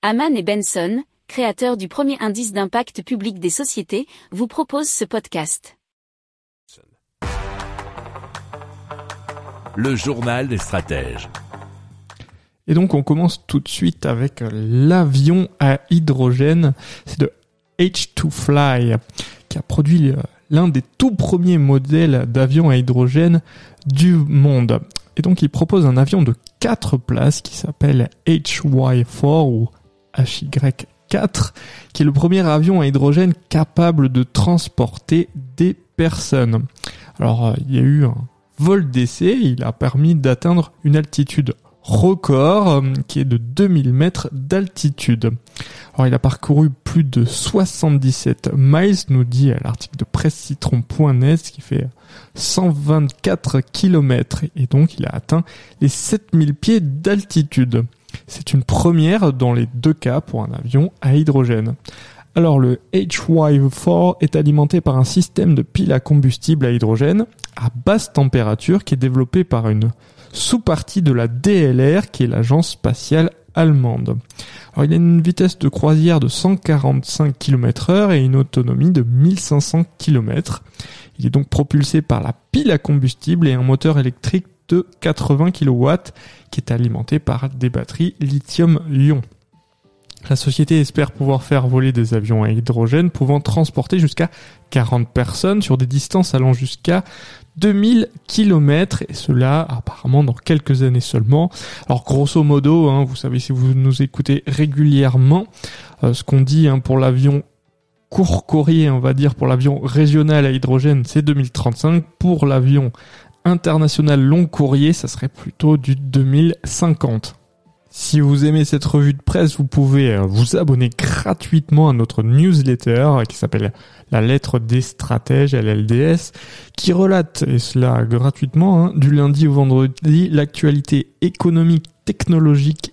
Haman et Benson, créateurs du premier indice d'impact public des sociétés, vous proposent ce podcast. Le journal des stratèges. Et donc on commence tout de suite avec l'avion à hydrogène. C'est de H2Fly qui a produit l'un des tout premiers modèles d'avion à hydrogène du monde. Et donc il propose un avion de 4 places qui s'appelle HY4 ou HY4, qui est le premier avion à hydrogène capable de transporter des personnes. Alors euh, il y a eu un vol d'essai, il a permis d'atteindre une altitude record euh, qui est de 2000 mètres d'altitude. Alors il a parcouru plus de 77 miles, nous dit l'article de presse-citron.net, ce qui fait 124 km et donc il a atteint les 7000 pieds d'altitude. C'est une première dans les deux cas pour un avion à hydrogène. Alors le HY4 est alimenté par un système de pile à combustible à hydrogène à basse température qui est développé par une sous-partie de la DLR qui est l'agence spatiale allemande. Il a une vitesse de croisière de 145 km heure et une autonomie de 1500 km. Il est donc propulsé par la pile à combustible et un moteur électrique de 80 kW qui est alimenté par des batteries lithium-ion. La société espère pouvoir faire voler des avions à hydrogène pouvant transporter jusqu'à 40 personnes sur des distances allant jusqu'à 2000 km et cela apparemment dans quelques années seulement. Alors grosso modo, hein, vous savez si vous nous écoutez régulièrement, euh, ce qu'on dit hein, pour l'avion court courrier, on va dire pour l'avion régional à hydrogène, c'est 2035. Pour l'avion international long courrier, ça serait plutôt du 2050. Si vous aimez cette revue de presse, vous pouvez euh, vous abonner gratuitement à notre newsletter euh, qui s'appelle La lettre des stratèges, LLDS, qui relate, et cela gratuitement, hein, du lundi au vendredi, l'actualité économique, technologique,